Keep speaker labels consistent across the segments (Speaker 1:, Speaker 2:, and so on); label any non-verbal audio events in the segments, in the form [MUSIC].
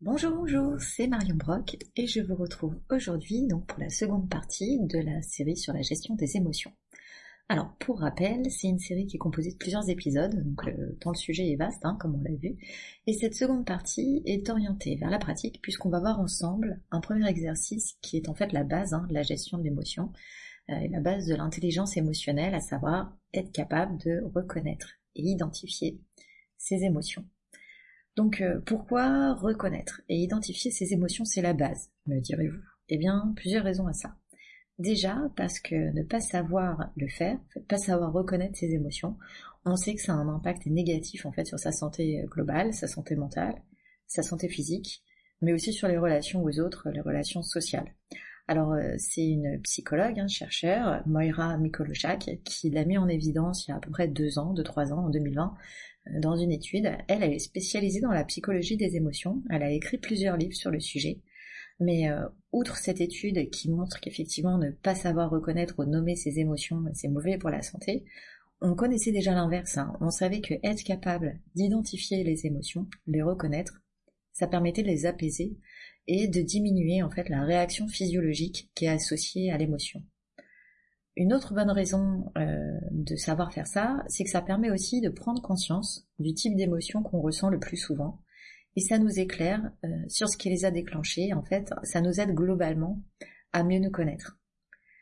Speaker 1: Bonjour, bonjour, c'est Marion Brock et je vous retrouve aujourd'hui donc pour la seconde partie de la série sur la gestion des émotions. Alors pour rappel, c'est une série qui est composée de plusieurs épisodes, donc le temps le sujet est vaste, hein, comme on l'a vu, et cette seconde partie est orientée vers la pratique puisqu'on va voir ensemble un premier exercice qui est en fait la base hein, de la gestion de l'émotion, euh, la base de l'intelligence émotionnelle, à savoir être capable de reconnaître et identifier ses émotions. Donc euh, pourquoi reconnaître et identifier ses émotions, c'est la base, me direz-vous Eh bien, plusieurs raisons à ça. Déjà parce que ne pas savoir le faire, ne pas savoir reconnaître ses émotions, on sait que ça a un impact négatif en fait sur sa santé euh, globale, sa santé mentale, sa santé physique, mais aussi sur les relations aux autres, les relations sociales. Alors euh, c'est une psychologue, un chercheur, Moira Mikolochak, qui l'a mis en évidence il y a à peu près deux ans, deux trois ans, en 2020, dans une étude. Elle, est spécialisée dans la psychologie des émotions. Elle a écrit plusieurs livres sur le sujet. Mais euh, outre cette étude qui montre qu'effectivement ne pas savoir reconnaître ou nommer ses émotions, c'est mauvais pour la santé, on connaissait déjà l'inverse. Hein. On savait que être capable d'identifier les émotions, les reconnaître, ça permettait de les apaiser et de diminuer en fait la réaction physiologique qui est associée à l'émotion. Une autre bonne raison euh, de savoir faire ça, c'est que ça permet aussi de prendre conscience du type d'émotion qu'on ressent le plus souvent. Et ça nous éclaire euh, sur ce qui les a déclenchés. En fait, ça nous aide globalement à mieux nous connaître.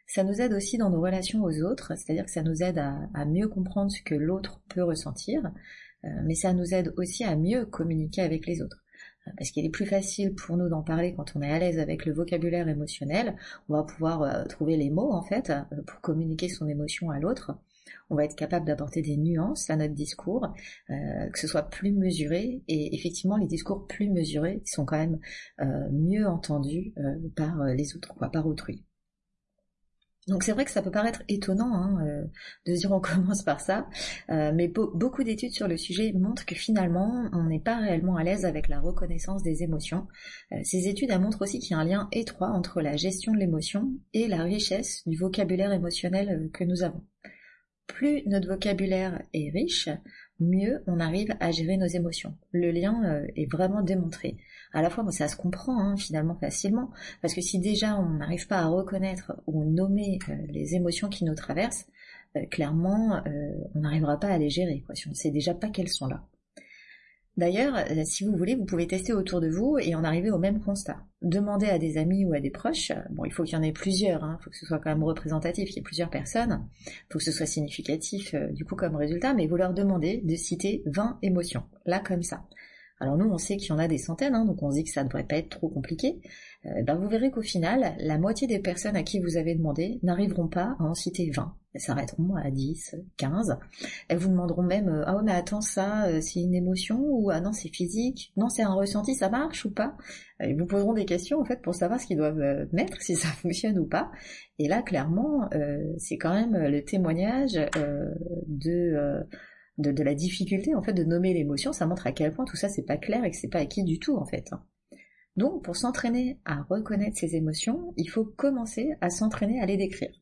Speaker 1: Ça nous aide aussi dans nos relations aux autres, c'est-à-dire que ça nous aide à, mieux comprendre ce que l'autre peut ressentir, euh, mais ça nous aide aussi à mieux communiquer avec les autres parce qu'il est plus facile pour nous d'en parler quand on est à l'aise avec le vocabulaire émotionnel. On va pouvoir euh, trouver les mots en fait euh, pour communiquer son émotion à l'autre. On va être capable d'apporter des nuances à notre discours, euh, que ce soit plus mesuré. Et effectivement, les discours plus mesurés sont quand même mieux entendus par les autres, quoi, par autrui. Donc c'est vrai que ça peut paraître étonnant hein, euh, de dire on [LAUGHS] commence par ça, euh, mais beaucoup d'études sur le sujet montrent que finalement on n'est pas réellement à l'aise avec la reconnaissance des émotions. Euh, ces études montrent aussi qu'il y a un lien étroit entre la gestion de l'émotion et la richesse du vocabulaire émotionnel que nous avons. Plus notre vocabulaire est riche, mieux on arrive à gérer nos émotions. Le lien est vraiment démontré à la fois, ça se comprend hein, finalement facilement, parce que si déjà on n'arrive pas à reconnaître ou nommer euh, les émotions qui nous traversent, euh, clairement, euh, on n'arrivera pas à les gérer, si on ne sait déjà pas qu'elles sont là. D'ailleurs, si vous voulez, vous pouvez tester autour de vous et en arriver au même constat. Demandez à des amis ou à des proches, bon, il faut qu'il y en ait plusieurs, il hein, faut que ce soit quand même représentatif, qu'il y ait plusieurs personnes, il faut que ce soit significatif du coup comme résultat, mais vous leur demandez de citer 20 émotions, là comme ça. Alors nous, on sait qu'il y en a des centaines, hein, donc on se dit que ça ne devrait pas être trop compliqué. Euh, ben vous verrez qu'au final, la moitié des personnes à qui vous avez demandé n'arriveront pas à en citer 20. Elles s'arrêteront à 10, 15. Elles vous demanderont même euh, Ah ouais mais attends ça, euh, c'est une émotion ou ah non c'est physique, non c'est un ressenti, ça marche ou pas Ils vous poseront des questions en fait pour savoir ce qu'ils doivent mettre, [LAUGHS] si ça fonctionne ou pas. Et là clairement, c'est quand même le témoignage de de, la difficulté en fait de nommer l'émotion, ça montre à quel point tout ça c'est pas clair et que c'est pas acquis du tout en fait. Donc pour s'entraîner à reconnaître ses émotions, il faut commencer à s'entraîner à les décrire.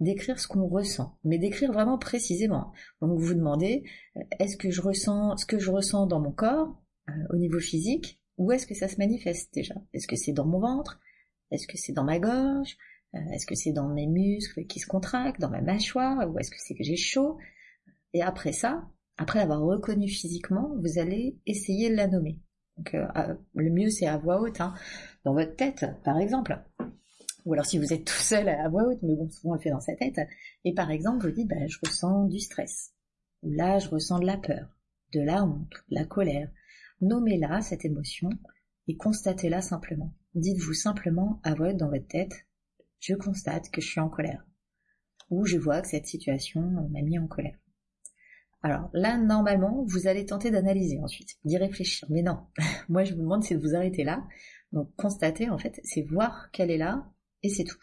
Speaker 1: Décrire ce qu'on ressent, mais décrire vraiment précisément. Donc vous vous demandez, euh, est-ce que je ressens ce que je ressens dans mon corps, euh, au niveau physique, ou est-ce que ça se manifeste déjà? Est-ce que c'est dans mon ventre? Est-ce que c'est dans ma gorge? Euh, Est-ce que c'est dans mes muscles qui se contractent, dans ma mâchoire Ou est-ce que c'est que j'ai chaud? Et après ça, après l'avoir reconnu physiquement, vous allez essayer de la nommer. Donc, euh, le mieux, c'est à voix haute, hein, dans votre tête, par exemple. Ou alors si vous êtes tout seul à voix haute, mais bon, souvent on le fait dans sa tête. Et par exemple, vous dites, bah, je ressens du stress. Ou là, je ressens de la peur, de la honte, de la colère. Nommez-la, cette émotion, et constatez-la simplement. Dites-vous simplement à voix haute dans votre tête, je constate que je suis en colère. Ou je vois que cette situation m'a mis en colère. Alors là, normalement, vous allez tenter d'analyser ensuite, d'y réfléchir. Mais non, [LAUGHS] moi je vous demande c'est de vous arrêter là. Donc constater, en fait, c'est voir qu'elle est là et c'est tout.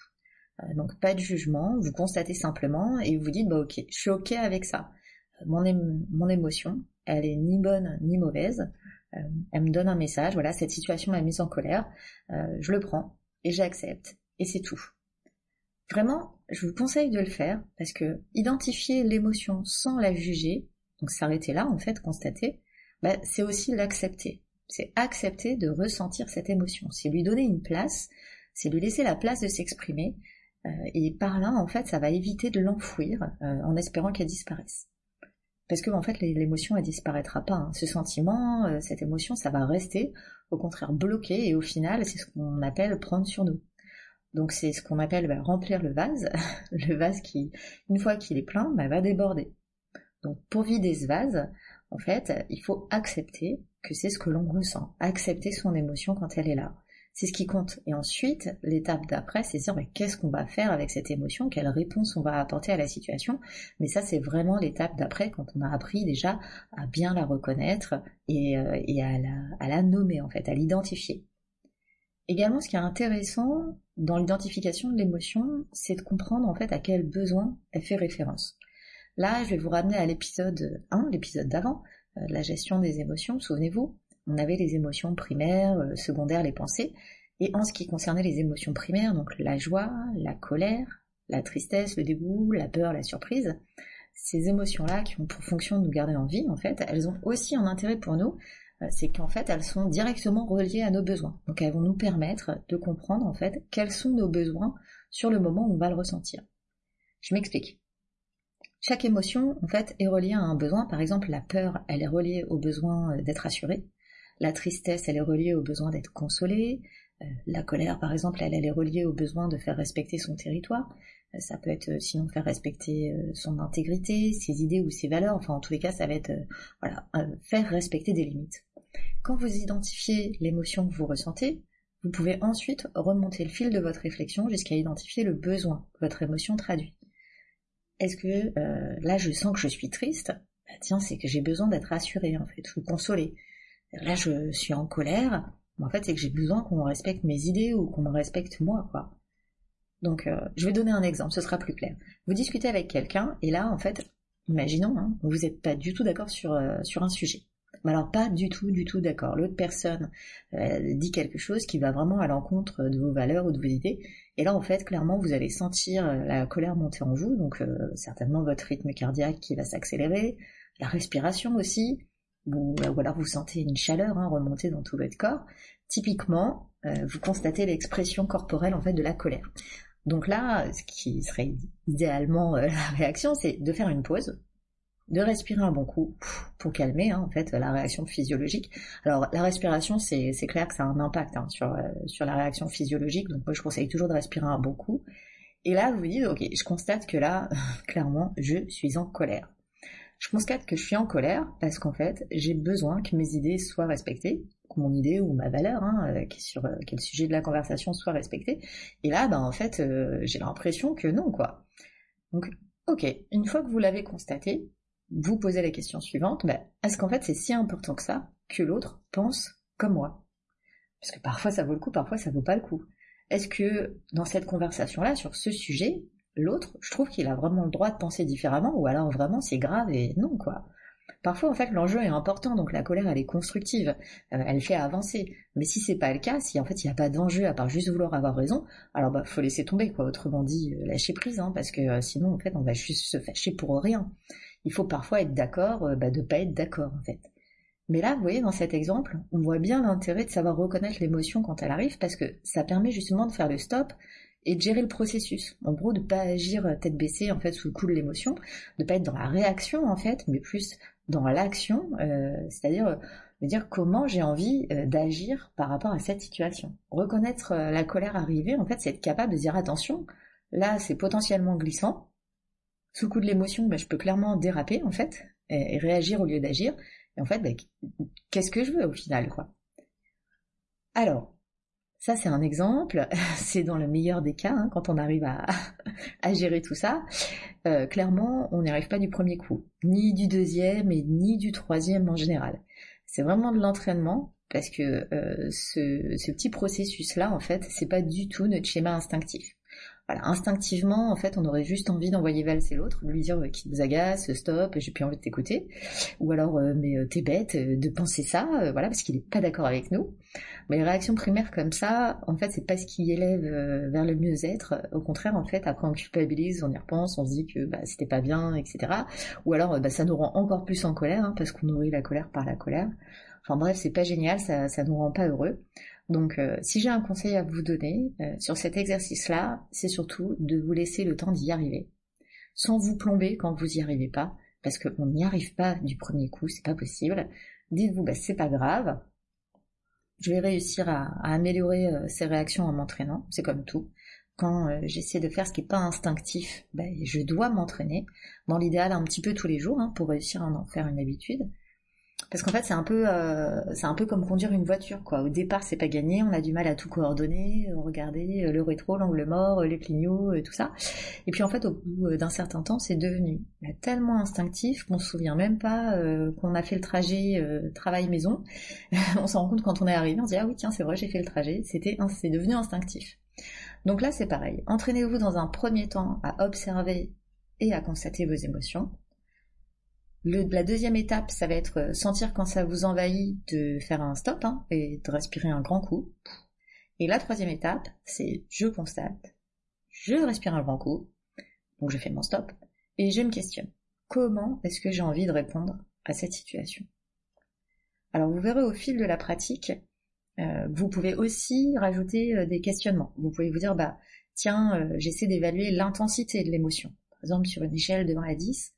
Speaker 1: Euh, donc pas de jugement, vous constatez simplement et vous dites, bah ok, je suis ok avec ça. Euh, mon, mon émotion, elle est ni bonne ni mauvaise. Euh, elle me donne un message, voilà, cette situation m'a mise en colère. je le prends et j'accepte et c'est tout. Vraiment, je vous conseille de le faire parce que identifier l'émotion sans la juger, donc s'arrêter là en fait, constater, bah, c'est aussi l'accepter. c'est accepter de ressentir cette émotion, c'est lui donner une place, c'est lui laisser la place de s'exprimer, euh, et par là, en fait, ça va éviter de l'enfouir euh, en espérant qu'elle disparaisse. Parce que en fait, l'émotion, elle disparaîtra pas. Hein. Ce sentiment, euh, cette émotion, ça va rester, au contraire, bloqué, et au final, c'est ce qu'on appelle prendre sur nous. Donc c'est ce qu'on appelle bah, remplir le vase, [LAUGHS] le vase qui, une fois qu'il est plein, bah, va déborder. Donc pour vider ce vase, en fait, il faut accepter que c'est ce que l'on ressent, accepter son émotion quand elle est là. C'est ce qui compte. Et ensuite, l'étape d'après, c'est dire qu'est-ce qu'on va faire avec cette émotion, quelle réponse on va apporter à la situation? Mais ça, c'est vraiment l'étape d'après, quand on a appris déjà à bien la reconnaître et, euh, à, la, à la nommer, en fait, à l'identifier. Également, ce qui est intéressant dans l'identification de l'émotion, c'est de comprendre en fait à quel besoin elle fait référence. Là, je vais vous ramener à l'épisode 1, l'épisode d'avant, euh, la gestion des émotions, souvenez-vous, on avait les émotions primaires, euh, secondaires, les pensées, et en ce qui concernait les émotions primaires, donc la joie, la colère, la tristesse, le dégoût, la peur, la surprise, ces émotions-là qui ont pour fonction de nous garder en vie, en fait, elles ont aussi un intérêt pour nous, euh, c'est qu'en fait elles sont directement reliées à nos besoins. Donc elles vont nous permettre de comprendre en fait quels sont nos besoins sur le moment où on va le ressentir. Je m'explique. Chaque émotion, en fait, est reliée à un besoin. Par exemple, la peur, elle est reliée au besoin euh, d'être assurée. La tristesse, elle est reliée au besoin d'être consolée. Euh, la colère, par exemple, elle, elle est reliée au besoin de faire respecter son territoire. Euh, ça peut être sinon faire respecter son intégrité, ses idées ou ses valeurs. Enfin, en tous les cas, ça va être voilà, faire respecter des limites. Quand vous identifiez l'émotion que vous ressentez, vous pouvez ensuite remonter le fil de votre réflexion jusqu'à identifier le besoin que votre émotion traduit. Est-ce que euh, là je sens que je suis triste? Bah, Tiens, c'est que j'ai besoin d'être rassurée en fait, ou consolée. Là je suis en colère, en fait c'est que j'ai besoin qu'on respecte mes idées ou qu'on me respecte moi, quoi. Donc euh, je vais donner un exemple, ce sera plus clair. Vous discutez avec quelqu'un et là en fait, imaginons, hein, vous n'êtes pas du tout d'accord sur, euh, sur un sujet. Mais alors pas du tout, du tout d'accord. L'autre personne dit quelque chose qui va vraiment à l'encontre de vos valeurs ou de vos idées, et là, en fait, clairement, vous allez sentir euh, la colère monter en vous, donc euh, certainement votre rythme cardiaque qui va s'accélérer, la respiration aussi, ou, euh, ou, alors vous sentez une chaleur hein, remonter dans tout votre corps. Typiquement, vous constatez l'expression corporelle en fait de la colère. Donc là, ce qui serait idéalement la réaction, c'est de faire une pause, de respirer un bon coup pour calmer hein, en fait la réaction physiologique. Alors la respiration, c'est clair que ça a un impact hein, sur, euh, sur la réaction physiologique, donc moi je conseille toujours de respirer un bon coup. Et là, vous dites, ok, je constate que là, [LAUGHS] clairement, je suis en colère. Je constate que je suis en colère parce qu'en fait, j'ai besoin que mes idées soient respectées, que mon idée ou ma valeur, hein, euh, sur, euh, le sujet de la conversation, soit respectée. Et là, ben, en fait, j'ai l'impression que non, quoi. Donc, ok, une fois que vous l'avez constaté, vous posez la question suivante, bah, est-ce qu'en fait c'est si important que ça que l'autre pense comme moi? Parce que parfois ça vaut le coup, parfois ça vaut pas le coup. Est-ce que dans cette conversation-là, sur ce sujet, l'autre, je trouve qu'il a vraiment le droit de penser différemment, ou alors vraiment c'est grave et non quoi? Parfois, en fait, l'enjeu est important, donc la colère, elle est constructive, euh, elle fait avancer. Mais si c'est pas le cas, si en fait il n'y a pas d'enjeu à part juste vouloir avoir raison, alors bah faut laisser tomber quoi. Autrement dit, euh, lâcher prise, hein, parce que euh, sinon en fait on va juste se fâcher pour rien il faut parfois être d'accord euh, bah, de pas être d'accord en fait. Mais là, vous voyez, dans cet exemple, on voit bien l'intérêt de savoir reconnaître l'émotion quand elle arrive parce que ça permet justement de faire le stop et de gérer le processus. En gros, de pas agir tête baissée en fait sous le coup de l'émotion, de pas être dans la réaction en fait, mais plus dans l'action, euh, c'est-à-dire euh, dire comment j'ai envie d'agir par rapport à cette situation. Reconnaître la colère arrivée, en fait, c'est être capable de dire attention, là c'est potentiellement glissant, sous coup de l'émotion, bah, je peux clairement déraper en fait et, réagir au lieu d'agir. Et en fait, bah, qu'est-ce que je veux au final, quoi? Alors, ça c'est un exemple. [LAUGHS] c'est dans le meilleur des cas hein, quand on arrive [LAUGHS] à, gérer tout ça. Euh, clairement, on n'y arrive pas du premier coup, ni du deuxième et ni du troisième en général. C'est vraiment de l'entraînement parce que euh, ce, ce petit processus là, en fait, c'est pas du tout notre schéma instinctif voilà, instinctivement, en fait, on aurait juste envie d'envoyer valser l'autre, de lui dire qu'il nous agace, stop, j'ai plus envie de t'écouter, ou alors euh, mais euh, t'es bête euh, de penser ça, voilà, parce qu'il est pas d'accord avec nous. Mais les réactions primaires comme ça, en fait, c'est pas ce qui élève vers le mieux-être. Au contraire, en fait, après on culpabilise, on y repense, on se dit que bah, c'était pas bien, etc. Ou alors, bah, ça nous rend encore plus en colère, hein, parce qu'on nourrit la colère par la colère. Enfin bref, c'est pas génial, ça, ça nous rend pas heureux. Donc, euh, si j'ai un conseil à vous donner euh, sur cet exercice-là, c'est surtout de vous laisser le temps d'y arriver, sans vous plomber quand vous y arrivez pas, parce qu'on n'y arrive pas du premier coup, c'est pas possible. Dites-vous, bah c'est pas grave, je vais réussir à, améliorer euh, ces réactions en m'entraînant, c'est comme tout. Quand j'essaie de faire ce qui n'est pas instinctif, bah, je dois m'entraîner, dans l'idéal un petit peu tous les jours, hein, pour réussir à en faire une habitude. Parce qu'en fait, c'est un peu, euh, c'est un peu comme conduire une voiture, quoi. Au départ, c'est pas gagné, on a du mal à tout coordonner, euh, regarder euh, le rétro, l'angle mort, les clignots, tout ça. Et puis en fait, au bout d'un certain temps, c'est devenu tellement instinctif qu'on se souvient même pas qu'on a fait le trajet travail-maison. [LAUGHS] on s'en rend compte quand on est arrivé, on se dit ah oui tiens c'est vrai j'ai fait le trajet, c'était, c'est devenu instinctif. Donc là c'est pareil. Entraînez-vous dans un premier temps à observer et à constater vos émotions la deuxième étape, ça va être euh, sentir quand ça vous envahit de faire un stop hein, et de respirer un grand coup. Et la troisième étape, c'est je constate, je respire un grand coup, donc je fais mon stop, et je me questionne. Comment est-ce que j'ai envie de répondre à cette situation? Alors vous verrez au fil de la pratique, euh, vous pouvez aussi rajouter euh, des questionnements. Vous pouvez vous dire, bah tiens, j'essaie d'évaluer l'intensité de l'émotion. Par exemple, sur une échelle de 1 à 10,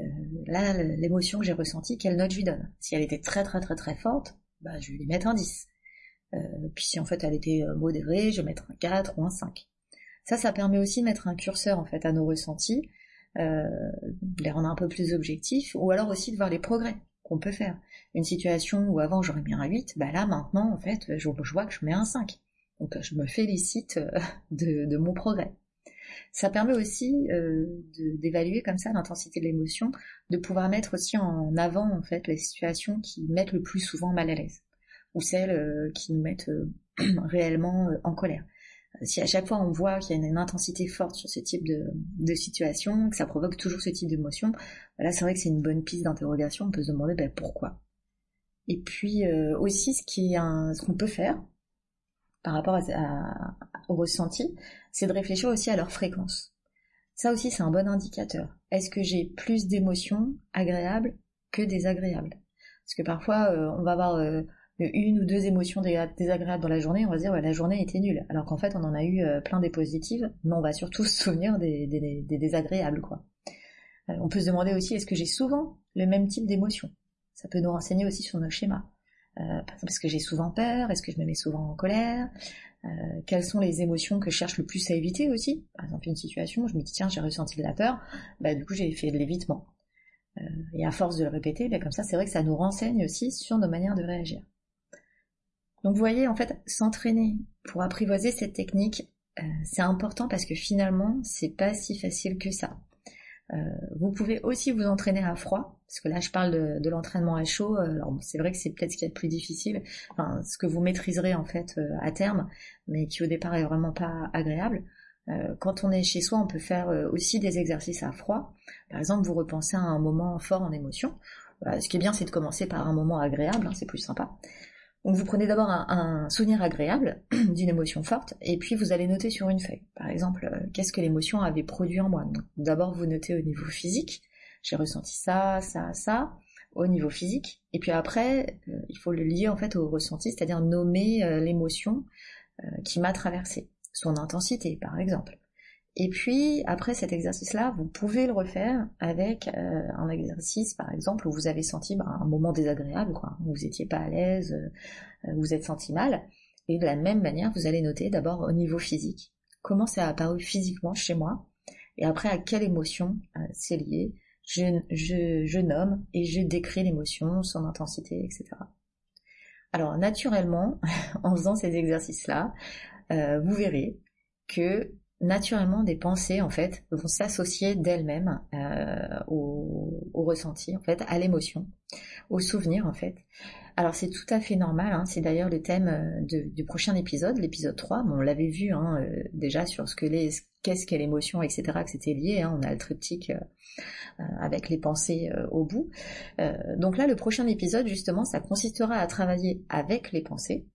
Speaker 1: euh, là, l'émotion que j'ai ressentie, quelle note je lui donne? Si elle était très très très très forte, bah, je vais lui mettre un 10. Euh, puis si en fait elle était euh, modérée, je vais mettre un 4 ou un 5. Ça, ça permet aussi de mettre un curseur en fait à nos ressentis, de les rendre un peu plus objectifs, ou alors aussi de voir les progrès qu'on peut faire. Une situation où avant j'aurais mis un 8, bah là maintenant en fait je, je vois que je mets un 5. Donc je me félicite de mon progrès. Ça permet aussi euh, d'évaluer comme ça l'intensité de l'émotion, de pouvoir mettre aussi en avant en fait les situations qui mettent le plus souvent mal à l'aise ou celles euh, qui nous mettent euh, [CLEARS THROAT] réellement en colère. Si à chaque fois on voit qu'il y a une, intensité forte sur ce type de, de situation, que ça provoque toujours ce type d'émotion, là c'est vrai que c'est une bonne piste d'interrogation. On peut se demander ben, pourquoi. Et puis aussi ce qui est ce qu'on peut faire par rapport à, au ressenti, c'est de réfléchir aussi à leur fréquence. Ça aussi, c'est un bon indicateur. Est-ce que j'ai plus d'émotions agréables que désagréables? Parce que parfois, euh, on va avoir euh, une ou deux émotions désagréables dans la journée, on va se dire ouais, la journée était nulle, alors qu'en fait, on en a eu euh, plein des positives, mais on va surtout [LAUGHS] se souvenir des, désagréables, quoi. on peut se demander aussi est-ce que j'ai souvent le même type d'émotions? Ça peut nous renseigner aussi sur nos schémas. Par exemple, est-ce que j'ai souvent peur? Est-ce que je me mets souvent en colère? Euh, Quelles sont les émotions que je cherche le plus à éviter aussi? Par exemple, une situation où je me dis tiens, j'ai ressenti de la peur, bah du coup j'ai fait de l'évitement. Euh, et à force de le répéter, bah, comme ça, c'est vrai que ça nous renseigne aussi sur nos manières de réagir. Donc vous voyez, en fait, s'entraîner pour apprivoiser cette technique, c'est important parce que finalement, c'est pas si facile que ça. Euh, vous pouvez aussi vous entraîner à froid, parce que là je parle de, l'entraînement à chaud. Euh, alors c'est vrai que c'est peut-être ce qui est le plus difficile, enfin ce que vous maîtriserez en fait euh, à terme, mais qui au départ est vraiment pas agréable. quand on est chez soi, on peut faire aussi des exercices à froid. Par exemple, vous repensez à un moment fort en émotion. ce qui est bien, c'est de commencer par un moment agréable, hein, c'est plus sympa. Donc vous prenez d'abord un, souvenir agréable [CLEARS THROAT] d'une émotion forte, et puis vous allez noter sur une feuille. Par exemple, euh, qu'est-ce que l'émotion avait produit en moi? D'abord vous notez au niveau physique, j'ai ressenti ça, ça, ça, au niveau physique, et puis après euh, il faut le lier en fait au ressenti, c'est-à-dire nommer euh, l'émotion qui m'a traversé, son intensité par exemple. Et puis, après cet exercice-là, vous pouvez le refaire avec euh, un exercice, par exemple, où vous avez senti bah, un moment désagréable, quoi. Vous n'étiez pas à l'aise, euh, vous êtes senti mal. Et de la même manière, vous allez noter d'abord au niveau physique. Comment ça a apparu physiquement chez moi Et après, à quelle émotion euh, c'est lié je, je, je nomme et je décris l'émotion, son intensité, etc. Alors, naturellement, [LAUGHS] en faisant ces exercices-là, vous verrez que naturellement des pensées en fait vont s'associer d'elles-mêmes euh, au, ressenti en fait à l'émotion au souvenir en fait alors c'est tout à fait normal hein. c'est d'ailleurs le thème euh, du prochain épisode l'épisode 3 on l'avait vu hein, euh, déjà sur ce que les qu'est-ce qu'est l'émotion etc que c'était lié hein. on a le triptyque avec les pensées au bout donc là le prochain épisode justement ça consistera à travailler avec les pensées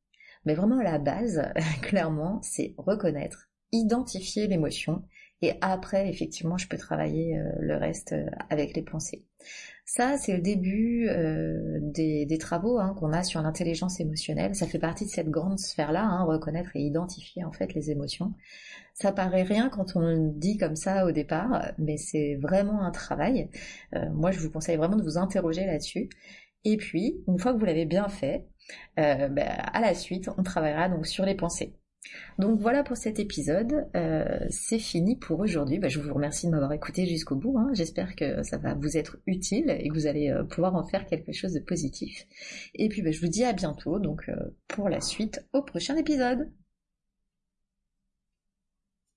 Speaker 1: mais vraiment la base [LAUGHS] clairement c'est reconnaître identifier l'émotion et après, effectivement, je peux travailler le reste avec les pensées. Ça, c'est le début des, travaux hein, qu'on a sur l'intelligence émotionnelle. Ça fait partie de cette grande sphère-là, hein, reconnaître et identifier en fait les émotions. Ça paraît rien quand on le dit comme ça au départ, mais c'est vraiment un travail. moi, je vous conseille vraiment de vous interroger là-dessus. Et puis, une fois que vous l'avez bien fait, euh, bah, à la suite, on travaillera donc sur les pensées. Donc voilà pour cet épisode, euh, c'est fini pour aujourd'hui. Bah, je vous remercie de m'avoir écouté jusqu'au bout. Hein. J'espère que ça va vous être utile et que vous allez euh, pouvoir en faire quelque chose de positif. Et puis bah, je vous dis à bientôt donc pour la suite au prochain épisode.